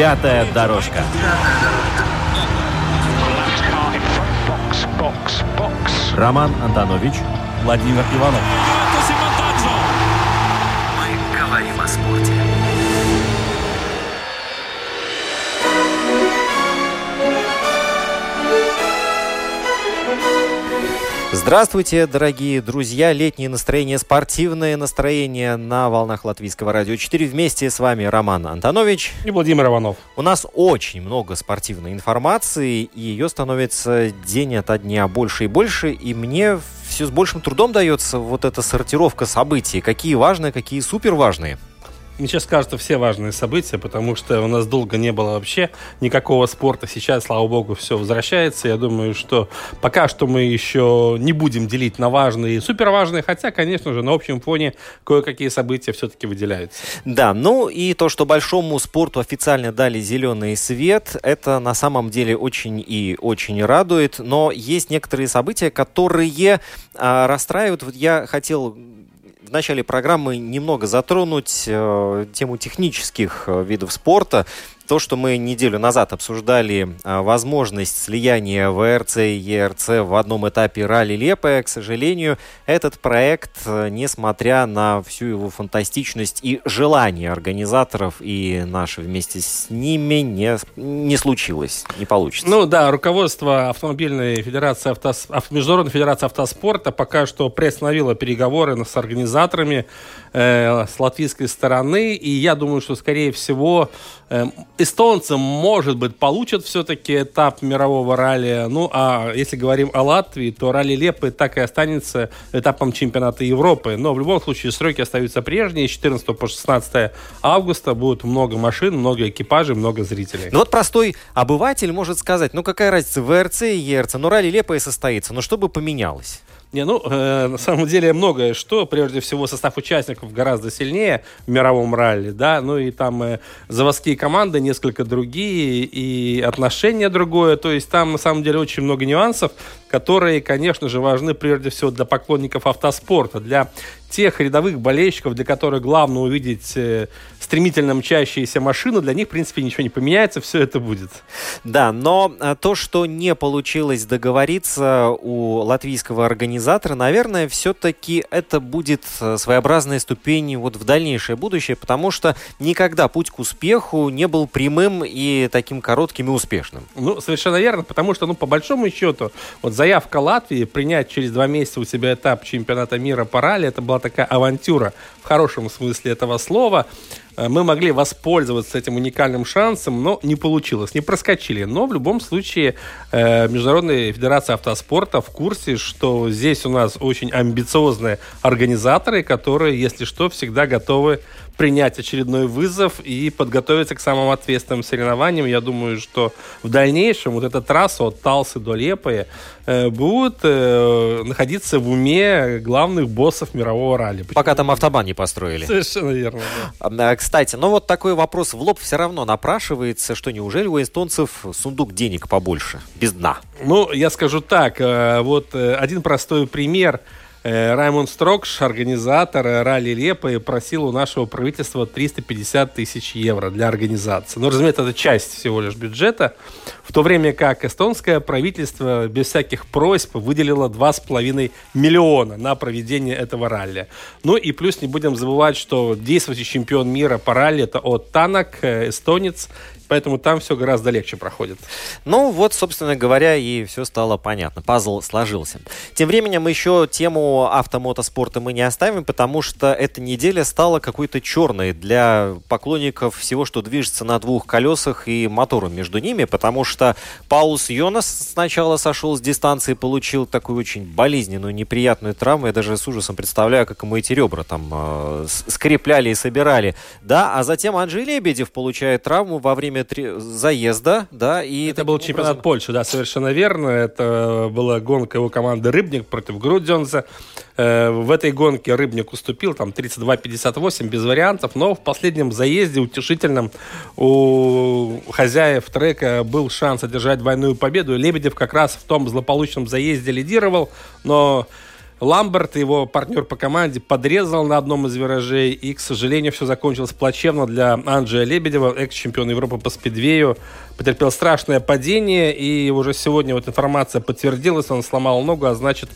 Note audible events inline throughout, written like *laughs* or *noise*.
Пятая дорожка. Роман Антонович, Владимир Иванов. Мы говорим о спорте. Здравствуйте, дорогие друзья. Летнее настроение, спортивное настроение на волнах Латвийского радио 4. Вместе с вами Роман Антонович. И Владимир Иванов. У нас очень много спортивной информации, и ее становится день ото дня больше и больше, и мне все с большим трудом дается вот эта сортировка событий. Какие важные, какие супер важные. Мне сейчас кажется все важные события, потому что у нас долго не было вообще никакого спорта. Сейчас, слава богу, все возвращается. Я думаю, что пока что мы еще не будем делить на важные и суперважные, хотя, конечно же, на общем фоне кое-какие события все-таки выделяются. Да, ну и то, что большому спорту официально дали зеленый свет, это на самом деле очень и очень радует. Но есть некоторые события, которые а, расстраивают. Вот я хотел в начале программы немного затронуть э, тему технических э, видов спорта. То, что мы неделю назад обсуждали э, возможность слияния ВРЦ и ЕРЦ в одном этапе ралли Лепе, к сожалению, этот проект, э, несмотря на всю его фантастичность и желание организаторов и наши вместе с ними, не, не случилось, не получится. Ну да, руководство Автомобильной Федерации, автос... Международной Федерации Автоспорта пока что приостановило переговоры с организаторами э, с латвийской стороны, и я думаю, что, скорее всего, э, эстонцы, может быть, получат все-таки этап мирового ралли. Ну, а если говорим о Латвии, то ралли Лепы так и останется этапом чемпионата Европы. Но в любом случае сроки остаются прежние. С 14 по 16 августа будет много машин, много экипажей, много зрителей. Ну вот простой обыватель может сказать, ну какая разница, ВРЦ и ЕРЦ, ну ралли Лепая состоится, но что бы поменялось? Не, ну, э, на самом деле многое что. Прежде всего, состав участников гораздо сильнее в мировом ралли, да, ну и там э, заводские команды несколько другие, и отношения другое. То есть там, на самом деле, очень много нюансов, которые, конечно же, важны прежде всего для поклонников автоспорта, для тех рядовых болельщиков, для которых главное увидеть э, стремительно мчащиеся машины, для них, в принципе, ничего не поменяется, все это будет. Да, но э, то, что не получилось договориться у латвийского организатора, наверное, все-таки это будет э, своеобразной ступень вот в дальнейшее будущее, потому что никогда путь к успеху не был прямым и таким коротким и успешным. Ну, совершенно верно, потому что, ну, по большому счету, вот заявка Латвии принять через два месяца у себя этап чемпионата мира по ралли, это была такая авантюра в хорошем смысле этого слова. Э, Мы могли воспользоваться этим уникальным шансом, но не получилось, не проскочили. Но в любом случае э, Международная Федерация Автоспорта в курсе, что здесь у нас очень амбициозные организаторы, которые, если что, всегда готовы принять очередной вызов и подготовиться к самым ответственным соревнованиям. Я думаю, что в дальнейшем вот эта трасса от Талсы до Лепы э, будет э, находиться в уме главных боссов мирового ралли. Пока там автобан не построили. Совершенно верно. Да. А, Кстати, ну вот такой вопрос в лоб все равно напрашивается, что неужели у эстонцев сундук денег побольше, без дна? Ну, я скажу так, э, вот э, один простой пример – Э, Раймонд Строкш, организатор э, ралли Лепы, просил у нашего правительства 350 тысяч евро для организации. Но, разумеется, это часть всего лишь бюджета, в то время как эстонское правительство без всяких просьб выделило 2,5 миллиона на проведение этого ралли. Ну и плюс не будем забывать, что действующий чемпион мира по ралли это от Танак, э, эстонец, поэтому там все гораздо легче проходит. Ну вот, собственно говоря, и все стало понятно. Пазл сложился. Тем временем еще тему автомотоспорта мы не оставим, потому что эта неделя стала какой-то черной для поклонников всего, что движется на двух колесах и мотором между ними, потому что Паулс Йонас сначала сошел с дистанции, получил такую очень болезненную, неприятную травму. Я даже с ужасом представляю, как ему эти ребра там э, скрепляли и собирали. Да, а затем Анджей Лебедев получает травму во время три... заезда, да, и... Это был чемпионат образом... Польши, да, совершенно верно. Это была гонка его команды «Рыбник» против Грудзенса. Э, в этой гонке Рыбник уступил, там 32-58, без вариантов, но в последнем заезде утешительном у хозяев трека был шанс одержать двойную победу. Лебедев как раз в том злополучном заезде лидировал, но Ламберт, его партнер по команде, подрезал на одном из виражей, и, к сожалению, все закончилось плачевно для Анджея Лебедева, экс-чемпион Европы по спидвею. Потерпел страшное падение, и уже сегодня вот информация подтвердилась, он сломал ногу, а значит,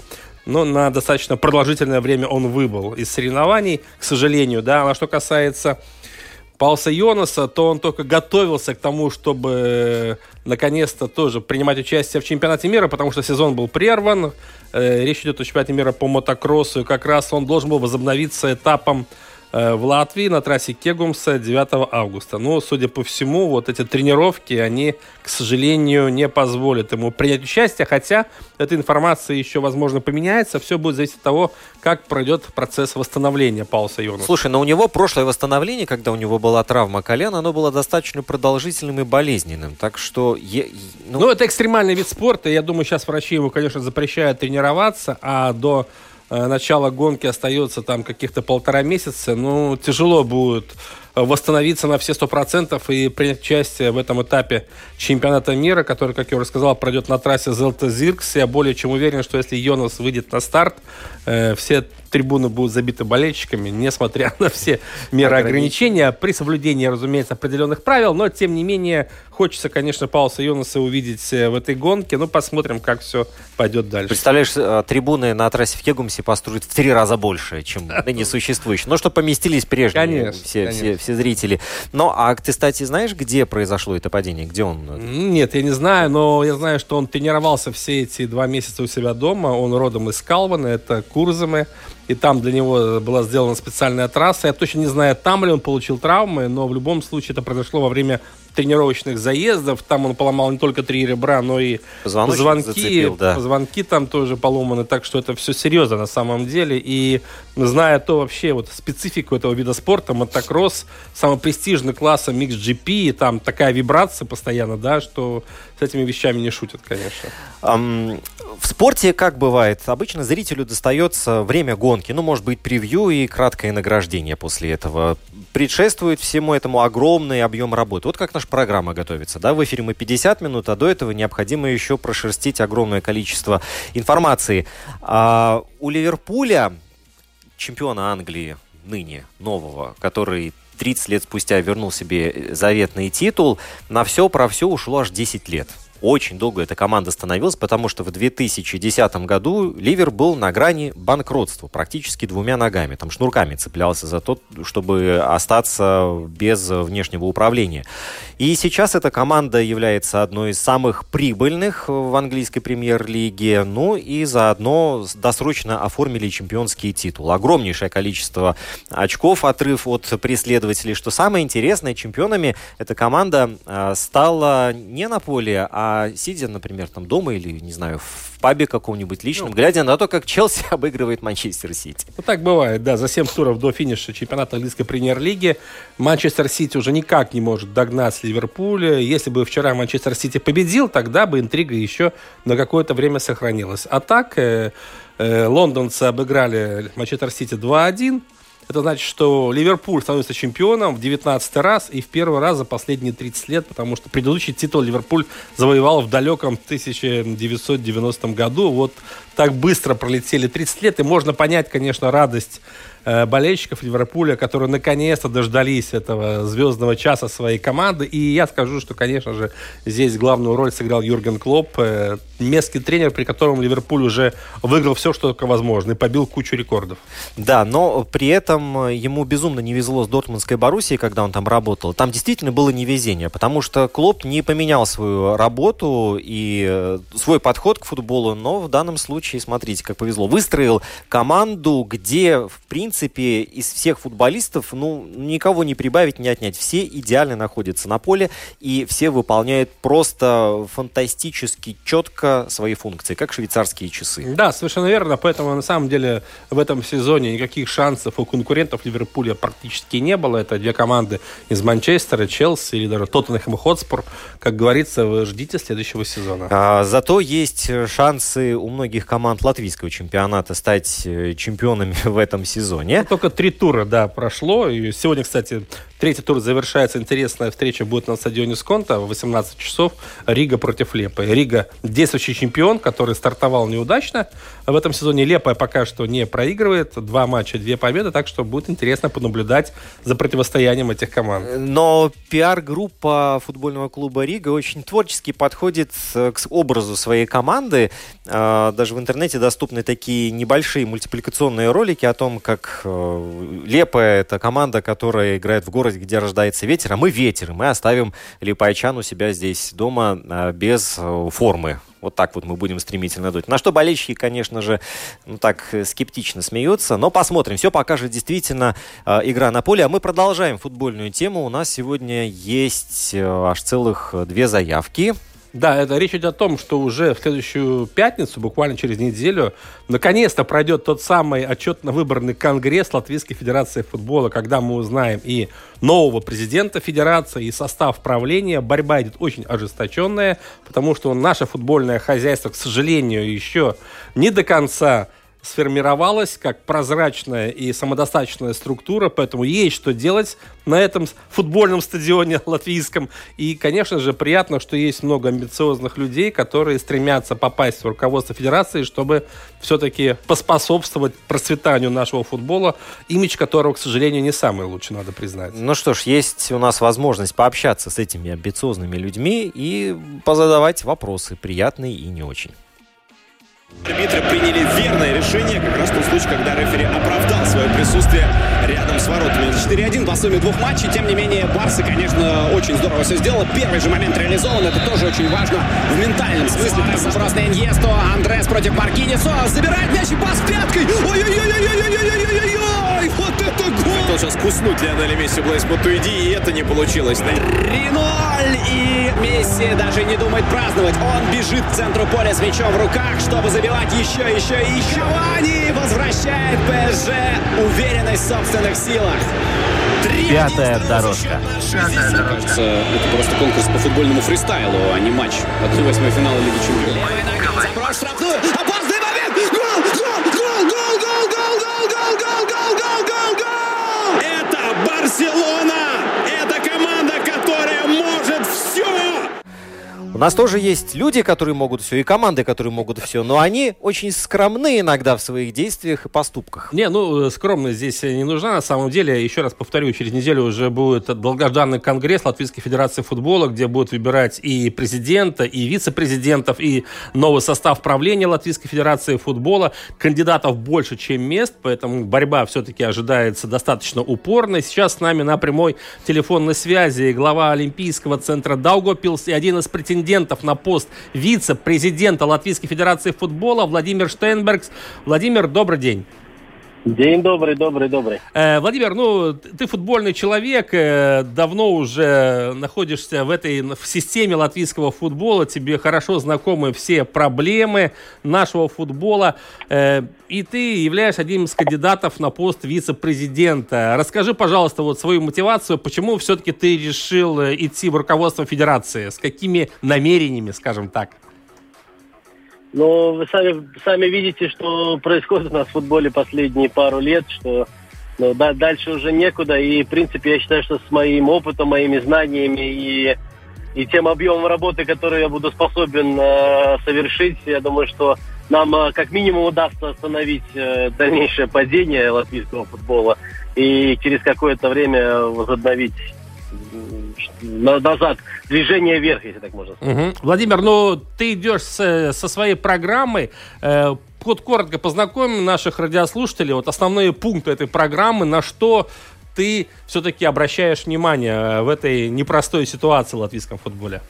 но на достаточно продолжительное время он выбыл из соревнований, к сожалению, да. А что касается Пауса Йонаса, то он только готовился к тому, чтобы э, наконец-то тоже принимать участие в чемпионате мира, потому что сезон был прерван. Э, речь идет о чемпионате мира по мотокроссу, и как раз он должен был возобновиться этапом в Латвии на трассе Кегумса 9 августа. Но, судя по всему, вот эти тренировки, они, к сожалению, не позволят ему принять участие, хотя эта информация еще, возможно, поменяется. Все будет зависеть от того, как пройдет процесс восстановления Пауса Йонаса. Слушай, но у него прошлое восстановление, когда у него была травма колена, оно было достаточно продолжительным и болезненным. Так что... Ну... ну, это экстремальный вид спорта. Я думаю, сейчас врачи ему, конечно, запрещают тренироваться, а до Э, начало гонки остается там каких-то полтора месяца, ну, тяжело будет восстановиться на все сто процентов и принять участие в этом этапе чемпионата мира, который, как я уже сказал, пройдет на трассе Зелта Зиркс. Я более чем уверен, что если Йонас выйдет на старт, э, все трибуны будут забиты болельщиками, несмотря *laughs* на все меры ограничения, при соблюдении, разумеется, определенных правил, но, тем не менее, хочется, конечно, Пауса Йонаса увидеть э, в этой гонке, ну, посмотрим, как все пойдет дальше. Представляешь, э, трибуны на трассе в Кегумсе построят в три раза больше, чем *laughs* ныне существующие. Ну, что поместились прежние конечно, все, конечно. все, все зрители. Ну, а ты, кстати, знаешь, где произошло это падение? Где он? Нет, я не знаю, но я знаю, что он тренировался все эти два месяца у себя дома. Он родом из Калвана, это Курзамы и там для него была сделана специальная трасса. Я точно не знаю, там ли он получил травмы, но в любом случае это произошло во время тренировочных заездов. Там он поломал не только три ребра, но и звонки. Зацепил, да. Позвонки там тоже поломаны. Так что это все серьезно на самом деле. И зная то вообще вот специфику этого вида спорта, мотокросс, самый престижный класс MXGP, там такая вибрация постоянно, да, что с этими вещами не шутят, конечно. Um, в спорте как бывает? Обычно зрителю достается время гонки, ну, может быть, превью и краткое награждение после этого. Предшествует всему этому огромный объем работы. Вот как наша программа готовится, да? В эфире мы 50 минут, а до этого необходимо еще прошерстить огромное количество информации. А у Ливерпуля, чемпиона Англии, ныне нового, который 30 лет спустя вернул себе заветный титул, на все про все ушло аж 10 лет очень долго эта команда становилась, потому что в 2010 году Ливер был на грани банкротства, практически двумя ногами. Там шнурками цеплялся за то, чтобы остаться без внешнего управления. И сейчас эта команда является одной из самых прибыльных в английской премьер-лиге. Ну и заодно досрочно оформили чемпионский титул. Огромнейшее количество очков, отрыв от преследователей. Что самое интересное, чемпионами эта команда а, стала не на поле, а а сидя, например, там дома или, не знаю, в пабе каком-нибудь личном, ну, глядя на то, как Челси *laughs* обыгрывает Манчестер Сити. Ну, так бывает, да. За 7 туров до финиша чемпионата английской премьер-лиги Манчестер Сити уже никак не может догнать Ливерпуля. Если бы вчера Манчестер Сити победил, тогда бы интрига еще на какое-то время сохранилась. А так, э, э, лондонцы обыграли Манчестер Сити 2-1. Это значит, что Ливерпуль становится чемпионом в 19 раз и в первый раз за последние 30 лет, потому что предыдущий титул Ливерпуль завоевал в далеком 1990 году. Вот так быстро пролетели 30 лет, и можно понять, конечно, радость болельщиков Ливерпуля, которые наконец-то дождались этого звездного часа своей команды. И я скажу, что, конечно же, здесь главную роль сыграл Юрген Клоп, э, местный тренер, при котором Ливерпуль уже выиграл все, что только возможно, и побил кучу рекордов. Да, но при этом ему безумно не везло с Дортмундской Боруссией, когда он там работал. Там действительно было невезение, потому что Клоп не поменял свою работу и э, свой подход к футболу, но в данном случае, смотрите, как повезло. Выстроил команду, где, в принципе, из всех футболистов, ну, никого не прибавить, не отнять. Все идеально находятся на поле, и все выполняют просто фантастически четко свои функции, как швейцарские часы. Да, совершенно верно. Поэтому, на самом деле, в этом сезоне никаких шансов у конкурентов Ливерпуля практически не было. Это две команды из Манчестера, Челси или даже Тоттенхэм и Хотспур. Как говорится, вы ждите следующего сезона. А, зато есть шансы у многих команд латвийского чемпионата стать э, чемпионами *laughs* в этом сезоне. Ну, только три тура, да, прошло. И сегодня, кстати, третий тур завершается. Интересная встреча будет на стадионе Сконта в 18 часов. Рига против Лиепаи. Рига действующий чемпион, который стартовал неудачно. В этом сезоне Лиепая пока что не проигрывает. Два матча, две победы. Так что будет интересно понаблюдать за противостоянием этих команд. Но пиар-группа футбольного клуба Рига очень творчески подходит к образу своей команды. А, даже в интернете доступны такие небольшие мультипликационные ролики о том, как э, Лиепая — это команда, которая играет в городе, где рождается ветер, а мы ветер. Мы оставим Липайчан у себя здесь дома а, без э, формы. Вот так вот мы будем стремительно дуть. На что болельщики, конечно же, ну так э, скептично смеются. Но посмотрим. Все покажет действительно э, игра на поле. А мы продолжаем футбольную тему. У нас сегодня есть э, аж целых две заявки. Да, это речь идет о том, что уже в следующую пятницу, буквально через неделю, наконец-то пройдет тот самый отчетно выбранный конгресс Латвийской Федерации футбола, когда мы узнаем и нового президента Федерации, и состав правления. Борьба идет очень ожесточенная, потому что наше футбольное хозяйство, к сожалению, еще не до конца сформировалась как прозрачная и самодостаточная структура, поэтому есть что делать на этом футбольном стадионе *laughs* латвийском. И, конечно же, приятно, что есть много амбициозных людей, которые стремятся попасть в руководство федерации, чтобы все-таки поспособствовать процветанию нашего футбола, имидж которого, к сожалению, не самый лучший, надо признать. Ну что ж, есть у нас возможность пообщаться с этими амбициозными людьми и позадавать вопросы, приятные и не очень. Арбитры приняли верное решение, как раз в том случае, когда рефери оправдал свое присутствие рядом с воротами. 4-1 по сумме двух матчей. Тем не менее, Барса, конечно, очень здорово все сделала. Первый же момент реализован. Это тоже очень важно в ментальном смысле. Просто Иньесто, Андрес против Маркинесо. Забирает мяч и пас пяткой. Ой-ой-ой-ой-ой-ой-ой-ой-ой! Вот это гол! Хотел сейчас куснуть Лионеля Месси Блейс Матуиди, и это не получилось. 3-0! И Месси даже не думает праздновать. Он бежит к центру поля с мячом в руках, чтобы забивать еще, еще и еще. Вани возвращает ПСЖ уверенность в собственных силах. Пятая дорожка. Пятая дорожка. Кажется, это просто конкурс по футбольному фристайлу, а не матч. 1-8 финала Лиги Чемпионов. Левой ногой заброс штрафную. У нас тоже есть люди, которые могут все, и команды, которые могут все, но они очень скромны иногда в своих действиях и поступках. Не, ну, скромность здесь не нужна. На самом деле, еще раз повторю, через неделю уже будет долгожданный конгресс Латвийской Федерации футбола, где будут выбирать и президента, и вице-президентов, и новый состав правления Латвийской Федерации футбола. Кандидатов больше, чем мест, поэтому борьба все-таки ожидается достаточно упорной. Сейчас с нами на прямой телефонной связи глава Олимпийского центра Даугопилс и один из претендентов на пост вице-президента Латвийской Федерации футбола Владимир Штейнбергс. Владимир, добрый день. День добрый, добрый, добрый. Э, Владимир, ну, ты футбольный человек, э, давно уже находишься в этой в системе латвийского футбола, тебе хорошо знакомы все проблемы нашего футбола, э, и ты являешься одним из кандидатов на пост вице-президента. Расскажи, пожалуйста, вот свою мотивацию, почему все-таки ты решил идти в руководство федерации, с какими намерениями, скажем так? Но вы сами, сами видите, что происходит у нас в футболе последние пару лет, что ну, да, дальше уже некуда. И, в принципе, я считаю, что с моим опытом, моими знаниями и и тем объемом работы, который я буду способен э, совершить, я думаю, что нам э, как минимум удастся остановить э, дальнейшее падение латвийского футбола и через какое-то время возобновить назад движение вверх, если так можно сказать. Угу. Владимир, ну ты идешь с, со своей программой. Э, вот коротко познакомим наших радиослушателей. Вот основные пункты этой программы, на что ты все-таки обращаешь внимание в этой непростой ситуации в латвийском футболе?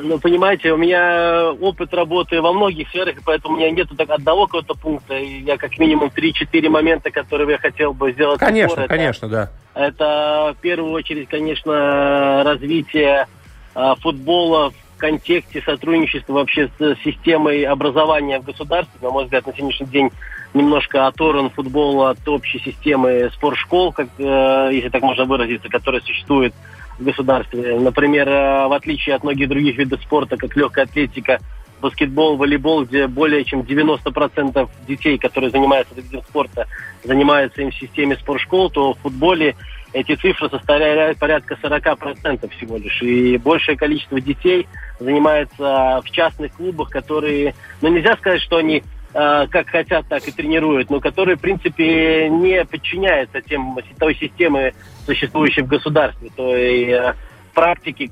Ну, понимаете, у меня опыт работы во многих сферах, поэтому у меня нет так одного какого-то пункта. И я как минимум 3-4 момента, которые я хотел бы сделать. Конечно, упор, конечно, это, да. Это в первую очередь, конечно, развитие а, футбола в контексте сотрудничества вообще с системой образования в государстве. На мой взгляд, на сегодняшний день немножко оторван футбол от общей системы спортшкол, как, э, если так можно выразиться, которая существует в государстве. Например, э, в отличие от многих других видов спорта, как легкая атлетика, баскетбол, волейбол, где более чем 90% детей, которые занимаются этим видом спорта, занимаются им в системе спортшкол, то в футболе эти цифры составляют порядка 40% всего лишь. И большее количество детей занимается в частных клубах, которые, ну нельзя сказать, что они э, как хотят, так и тренируют, но которые, в принципе, не подчиняются тем, той системе, существующей в государстве, той э, практики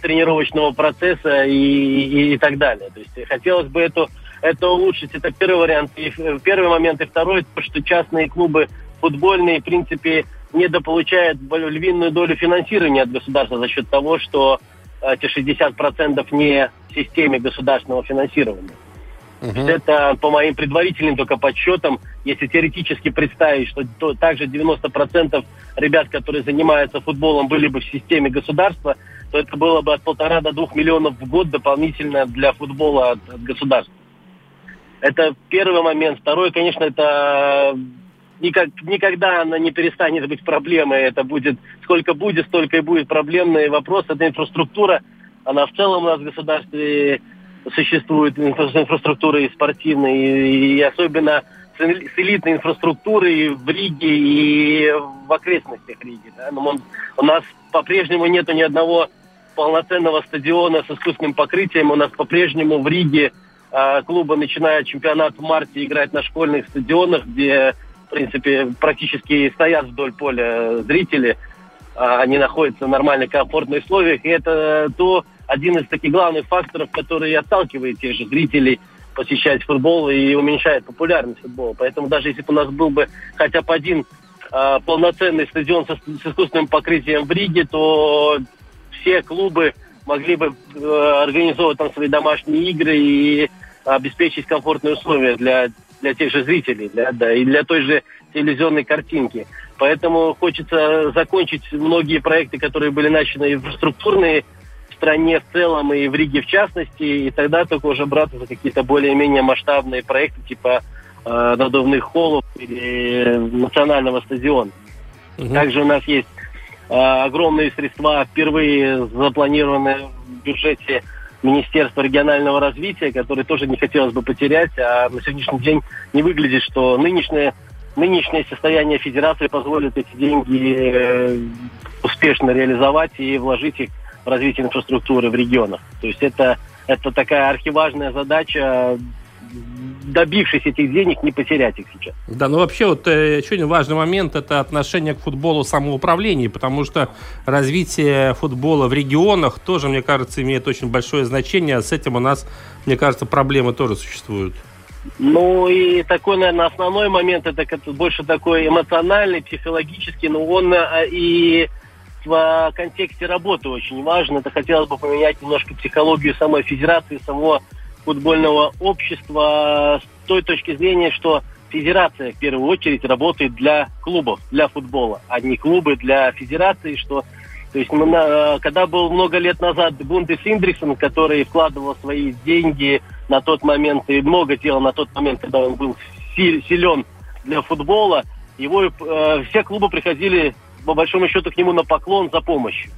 тренировочного процесса и, и, и так далее. То есть хотелось бы эту, это улучшить. Это первый вариант. И, первый момент. И второй, то, что частные клубы футбольные, в принципе, недополучают львиную долю финансирования от государства за счет того, что эти 60% не в системе государственного финансирования. Угу. Это по моим предварительным только подсчетам, если теоретически представить, что то, также 90% ребят, которые занимаются футболом, были бы в системе государства, то это было бы от полтора до двух миллионов в год дополнительно для футбола от, от государства. Это первый момент. Второй, конечно, это никак, никогда она не перестанет быть проблемой. Это будет, сколько будет, столько и будет проблемный вопрос. Это инфраструктура. Она в целом у нас в государстве существует инфраструктура и спортивная, и, и особенно с элитной инфраструктурой в Риге и в окрестностях Риги. Да? Но он, у нас по-прежнему нету ни одного полноценного стадиона с искусственным покрытием. У нас по-прежнему в Риге э, клубы начинают чемпионат в марте играть на школьных стадионах, где, в принципе, практически стоят вдоль поля зрители. Э, они находятся в нормальных, комфортных условиях. И это то, один из таких главных факторов, который отталкивает тех же зрителей посещать футбол и уменьшает популярность футбола. Поэтому даже если бы у нас был бы хотя бы один э, полноценный стадион со, с искусственным покрытием в Риге, то все клубы могли бы э, организовывать там свои домашние игры и обеспечить комфортные условия для, для тех же зрителей, для, да, и для той же телевизионной картинки. Поэтому хочется закончить многие проекты, которые были начаны инфраструктурные, стране в целом и в Риге в частности, и тогда только уже браться за какие-то более-менее масштабные проекты типа э, надувных холлов или национального стадиона. Угу. Также у нас есть э, огромные средства, впервые запланированные в бюджете Министерства регионального развития, которые тоже не хотелось бы потерять, а на сегодняшний день не выглядит, что нынешнее, нынешнее состояние Федерации позволит эти деньги э, успешно реализовать и вложить их развития инфраструктуры в регионах. То есть это, это такая архиважная задача добившись этих денег, не потерять их сейчас. Да, ну вообще вот э, еще один важный момент – это отношение к футболу самоуправления, потому что развитие футбола в регионах тоже, мне кажется, имеет очень большое значение. С этим у нас, мне кажется, проблемы тоже существуют. Ну и такой, наверное, основной момент – это больше такой эмоциональный, психологический, но он э, и в контексте работы очень важно. Это хотелось бы поменять немножко психологию самой федерации, самого футбольного общества с той точки зрения, что федерация в первую очередь работает для клубов, для футбола, а не клубы для федерации, что то есть когда был много лет назад Бундес Индриксон, который вкладывал свои деньги на тот момент и много делал на тот момент, когда он был силен для футбола, его э, все клубы приходили по большому счету, к нему на поклон за помощью.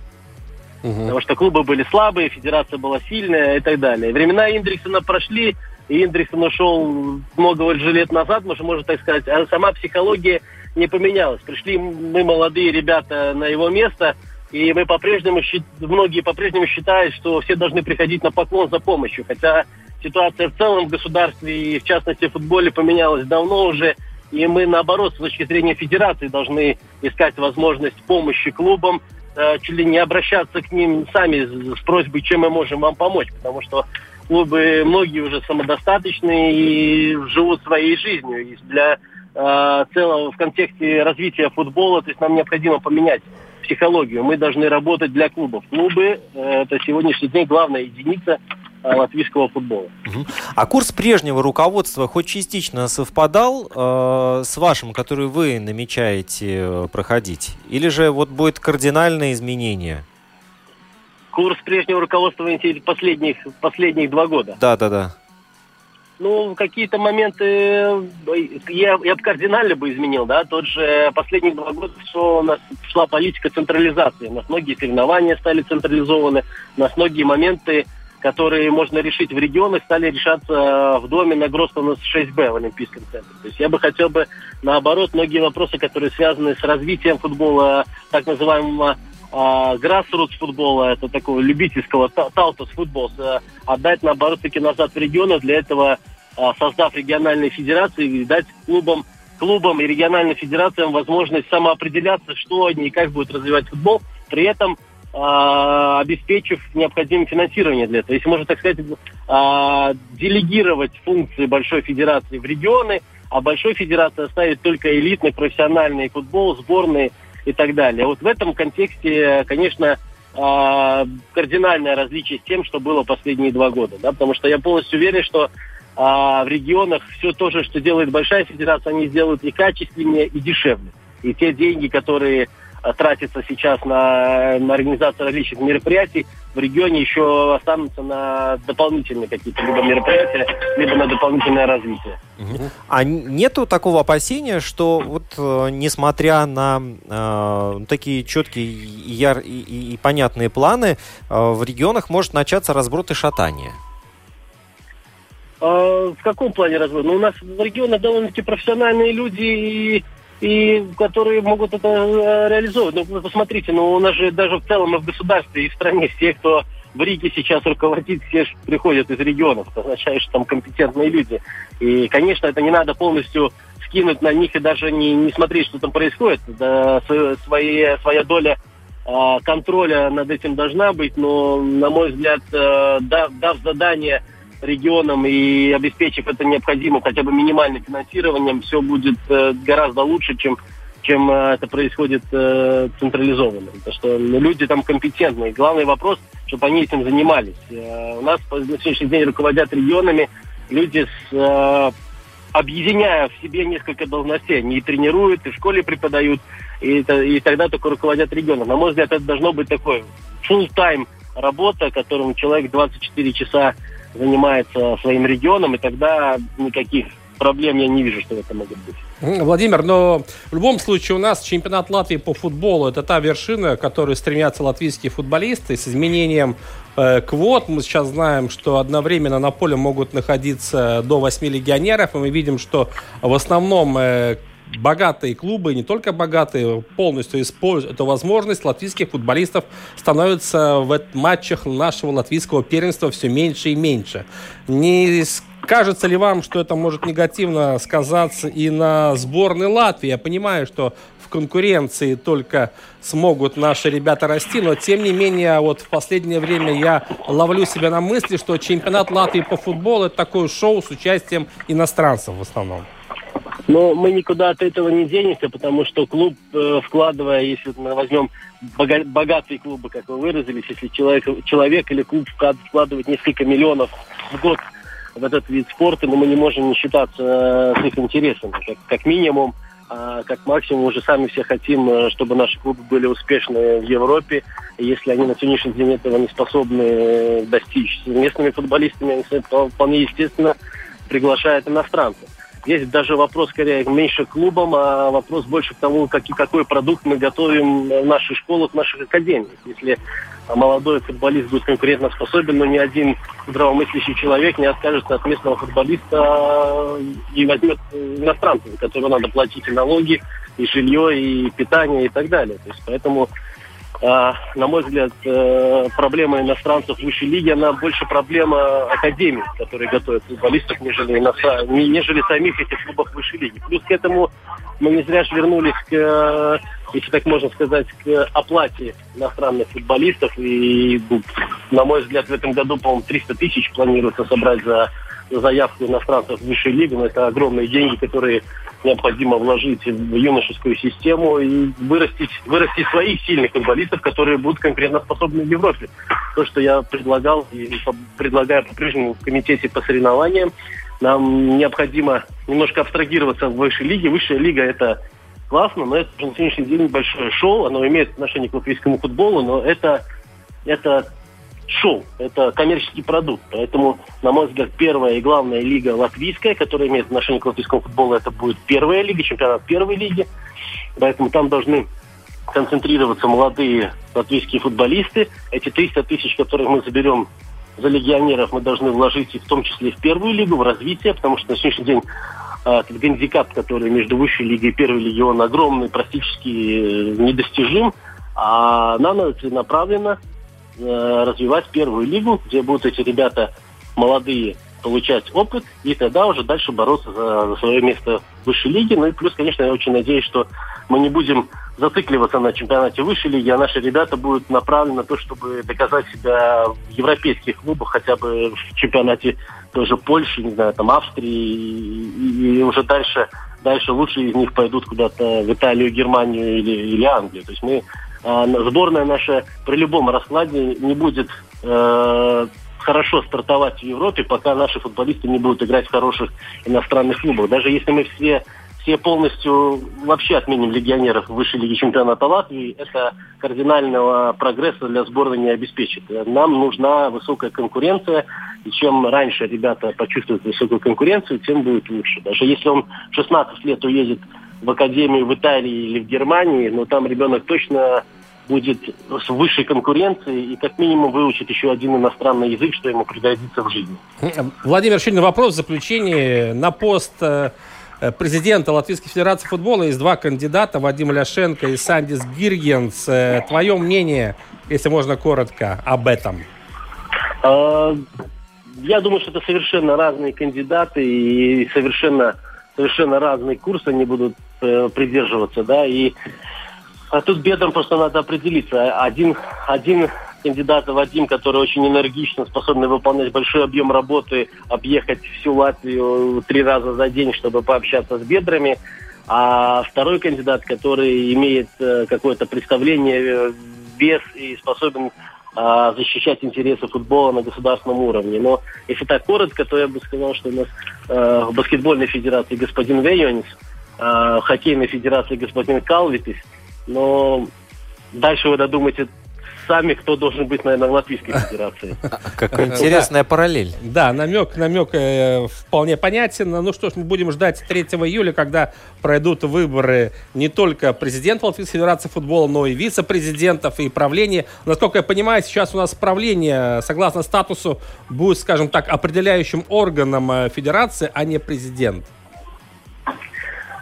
Угу. Потому что клубы были слабые, федерация была сильная и так далее. Времена Индриксона прошли, и Индриксон ушел много уже лет назад, можно, можно так сказать, а сама психология не поменялась. Пришли мы, молодые ребята, на его место, И мы по-прежнему, многие по-прежнему считают, что все должны приходить на поклон за помощью. Хотя ситуация в целом в государстве и в частности в футболе поменялась давно уже. И мы, наоборот, с точки зрения федерации должны искать возможность помощи клубам, э, чуть ли не обращаться к ним сами с просьбой, чем мы можем вам помочь. Потому что клубы, многие уже самодостаточные и живут своей жизнью. И для э, целого в контексте развития футбола, то есть нам необходимо поменять психологию. Мы должны работать для клубов. Клубы э, это сегодняшний день главная единица латвийского футбола. А курс прежнего руководства хоть частично совпадал э, с вашим, который вы намечаете э, проходить? Или же вот будет кардинальное изменение? Курс прежнего руководства последних, последних два года. Да, да, да. Ну, какие-то моменты э, я, я бы кардинально бы изменил, да, тот же последние два года что у нас шла политика централизации. У нас многие соревнования стали централизованы, у нас многие моменты, которые можно решить в регионах, стали решаться в доме на Гростона 6Б в Олимпийском центре. То есть я бы хотел бы, наоборот, многие вопросы, которые связаны с развитием футбола, так называемого а, grassroots футбола, это такого любительского таутос футбол, отдать наоборот таки назад в регионы, для этого а, создав региональные федерации и дать клубам, клубам и региональным федерациям возможность самоопределяться, что они и как будут развивать футбол, при этом э, обеспечив необходимое финансирование для этого. Если можно так сказать, э, делегировать функции большой федерации в регионы, а большой федерации оставить только элитный профессиональный футбол, сборные и так далее. Вот в этом контексте, конечно, э, кардинальное различие с тем, что было последние два года. Да? Потому что я полностью уверен, что а в регионах все то же, что делает большая федерация, они сделают и качественнее, и дешевле. И те деньги, которые а, тратятся сейчас на, на организацию различных мероприятий, в регионе еще останутся на дополнительные какие-то либо мероприятия, либо на дополнительное развитие. А нету такого опасения, что вот э, несмотря на э, такие четкие и, яр, и, и понятные планы, э, в регионах может начаться разброд и шатание? А, в каком плане развода? Ну, у нас в регионах довольно-таки профессиональные люди, и, и которые могут это э, реализовывать. Ну, посмотрите, ну, у нас же даже в целом и в государстве, и в стране все, кто в Риге сейчас руководит, все приходят из регионов. Это означает, что там компетентные люди. И, конечно, это не надо полностью скинуть на них и даже не, не смотреть, что там происходит. Да, свои, своя доля э, контроля над этим должна быть, но, на мой взгляд, э, дав, дав задание регионам и обеспечив это необходимым хотя бы минимальным финансированием, все будет э, гораздо лучше, чем чем э, это происходит э, централизованно. Потому что ну, люди там компетентные. Главный вопрос, чтобы они этим занимались. Э, у нас на сегодняшний день руководят регионами люди с э, объединяя в себе несколько должностей. Они и тренируют, и в школе преподают, и, и тогда только руководят регионом. На мой взгляд, это должно быть такой full-time работа, которым человек 24 часа занимается своим регионом, и тогда никаких проблем я не вижу, что это может быть. Владимир, но в любом случае у нас чемпионат Латвии по футболу это та вершина, к которой стремятся латвийские футболисты. С изменением э, квот мы сейчас знаем, что одновременно на поле могут находиться до 8 легионеров, и мы видим, что в основном э, богатые клубы, не только богатые, полностью используют эту возможность. Латвийских футболистов становится в матчах нашего латвийского первенства все меньше и меньше. Не кажется ли вам, что это может негативно сказаться и на сборной Латвии? Я понимаю, что в конкуренции только смогут наши ребята расти, но тем не менее, вот в последнее время я ловлю себя на мысли, что чемпионат Латвии по футболу это такое шоу с участием иностранцев в основном. Но мы никуда от этого не денемся, потому что клуб, э, вкладывая, если мы возьмем богатые клубы, как вы выразились, если человек, человек или клуб вкладывает несколько миллионов в год в этот вид спорта, но мы не можем не считаться э, с их интересами. Как, как минимум, а как максимум уже сами все хотим, э, чтобы наши клубы были успешны в Европе. И если они на сегодняшний день этого не способны достичь с местными футболистами, они вполне естественно приглашают иностранцев. Здесь даже вопрос скорее меньше клубам, а вопрос больше к тому, как, какой продукт мы готовим в наших школах, в наших академиях. Если молодой футболист будет конкурентно способен, но ни один здравомыслящий человек не откажется от местного футболиста и возьмет иностранца, которому надо платить и налоги, и жилье, и питание, и так далее. То есть поэтому на мой взгляд, э, проблема иностранцев в высшей лиге, она больше проблема академий, которые готовят футболистов, нежели, иностран... нежели самих этих клубов высшей лиги. Плюс к этому мы не зря же вернулись к, э, если так можно сказать, к оплате иностранных футболистов. И, на мой взгляд, в этом году, по-моему, 300 тысяч планируется собрать за заявку иностранцев в высшую лигу. Но это огромные деньги, которые необходимо вложить в юношескую систему и вырастить, вырастить своих сильных футболистов, которые будут конкурентоспособны в Европе. То, что я предлагал и предлагаю по-прежнему в комитете по соревнованиям, нам необходимо немножко абстрагироваться в высшей лиге. Высшая лига – это классно, но это на сегодняшний день большое шоу. Оно имеет отношение к латвийскому футболу, но это, это шоу, это коммерческий продукт. Поэтому, на мой взгляд, первая и главная лига латвийская, которая имеет отношение к латвийскому футболу, это будет первая лига, чемпионат первой лиги. Поэтому там должны концентрироваться молодые латвийские футболисты. Эти 300 тысяч, которых мы заберем за легионеров, мы должны вложить и в том числе в первую лигу, в развитие, потому что на сегодняшний день а, этот гандикап, который между высшей лигой и первой лигой, он огромный, практически э, недостижим. А нам надо целенаправленно развивать первую лигу, где будут эти ребята молодые получать опыт и тогда уже дальше бороться за, за свое место в высшей лиге. Ну и плюс, конечно, я очень надеюсь, что мы не будем зацикливаться на чемпионате высшей лиги, а наши ребята будут направлены на то, чтобы доказать себя в европейских клубах, хотя бы в чемпионате тоже Польши, не знаю, там Австрии, и, и уже дальше, дальше лучше из них пойдут куда-то в Италию, Германию или, или Англию. То есть мы сборная наша при любом раскладе не будет э, хорошо стартовать в Европе, пока наши футболисты не будут играть в хороших иностранных клубах. Даже если мы все все полностью вообще отменим легионеров в высшей лиге чемпионата Латвии, это кардинального прогресса для сборной не обеспечит. Нам нужна высокая конкуренция, и чем раньше ребята почувствуют высокую конкуренцию, тем будет лучше. Даже если он 16 лет уедет в академию в Италии или в Германии, но там ребенок точно будет с высшей конкуренцией и как минимум выучит еще один иностранный язык, что ему пригодится в жизни. Владимир, еще один вопрос в заключение. На пост э, президента Латвийской Федерации футбола есть два кандидата, Вадим Ляшенко и Сандис Гиргенс. Э, твое мнение, если можно коротко, об этом? А, я думаю, что это совершенно разные кандидаты и совершенно, совершенно разный курс они будут э, придерживаться, да, и а тут бедам просто надо определиться. Один, один кандидат Вадим, который очень энергично, способный выполнять большой объем работы, объехать всю Латвию три раза за день, чтобы пообщаться с бедрами. А второй кандидат, который имеет э, какое-то представление, э, вес и способен э, защищать интересы футбола на государственном уровне. Но если так коротко, то я бы сказал, что у нас э, в баскетбольной федерации господин Вейонис, э, в хоккейной федерации господин Калвитис – но дальше вы додумайте сами, кто должен быть, наверное, в Латвийской Федерации. *laughs* Какая интересная параллель. Да, намек, намек э, вполне понятен. Ну что ж, мы будем ждать 3 июля, когда пройдут выборы не только президента Латвийской Федерации футбола, но и вице-президентов и правления. Насколько я понимаю, сейчас у нас правление, согласно статусу, будет, скажем так, определяющим органом э, федерации, а не президент.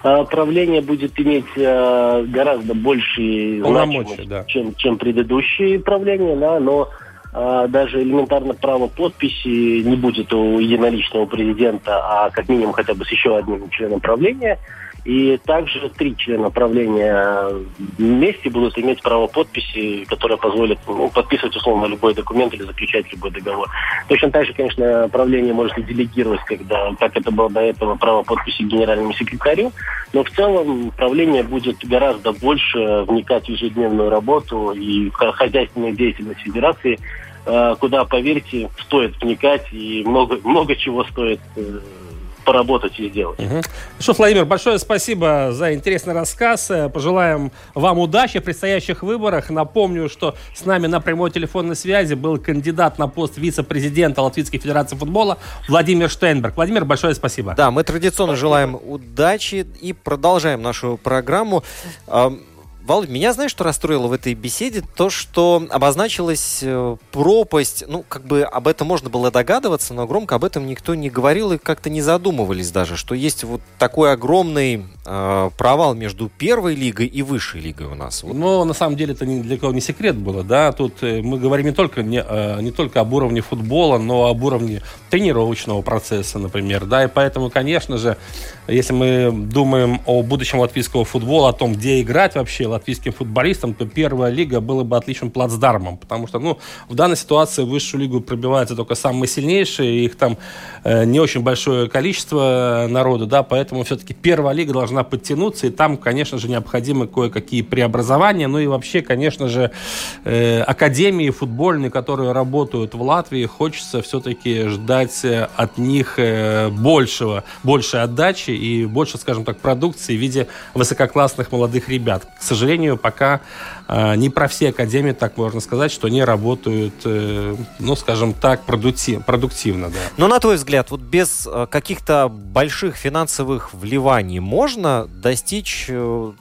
А, правление будет иметь э, гораздо большие значимость, да. чем, чем предыдущие правления, да, но э, даже элементарно право подписи не будет у единоличного президента, а как минимум хотя бы с еще одним членом правления – и также три члена правления вместе будут иметь право подписи, которое позволит ну, подписывать условно любой документ или заключать любой договор. Точно так же, конечно, правление может делегировать, когда, как это было до этого, право подписи генеральному секретарю. Но в целом правление будет гораздо больше вникать в ежедневную работу и хозяйственную деятельность Федерации, э, куда, поверьте, стоит вникать и много, много чего стоит э, поработать и сделать. Угу. Что, Владимир, большое спасибо за интересный рассказ. Э, пожелаем вам удачи в предстоящих выборах. Напомню, что с нами на прямой телефонной связи был кандидат на пост вице-президента Латвийской Федерации футбола Владимир Штейнберг. Владимир, большое спасибо. Да, мы традиционно спасибо. желаем удачи и продолжаем нашу программу. Володь, меня знаешь, что расстроило в этой беседе? То, что обозначилась э, пропасть, ну, как бы об этом можно было догадываться, но громко об этом никто не говорил и как-то не задумывались даже, что есть вот такой огромный э, провал между первой лигой и высшей лигой у нас. Вот. Но на самом деле это ни для кого не секрет было, да, тут э, мы говорим не только, не, э, не только об уровне футбола, но об уровне тренировочного процесса, например, да, и поэтому, конечно же, если мы думаем о будущем латвийского футбола, о том, где играть вообще латвийским футболистам, то первая лига была бы отличным плацдармом, потому что, ну, в данной ситуации в высшую лигу пробиваются только самые сильнейшие, их там э, не очень большое количество народу, да, поэтому все-таки первая лига должна подтянуться, и там, конечно же, необходимы кое-какие преобразования, ну и вообще, конечно же, э, академии футбольные, которые работают в Латвии, хочется все-таки ждать от них э, большего, большей отдачи и больше, скажем так, продукции в виде высококлассных молодых ребят. К сожалению, пока э, не про все академии, так можно сказать, что они работают, э, ну, скажем так, продуктив, продуктивно. Да. Но на твой взгляд, вот без э, каких-то больших финансовых вливаний можно достичь э,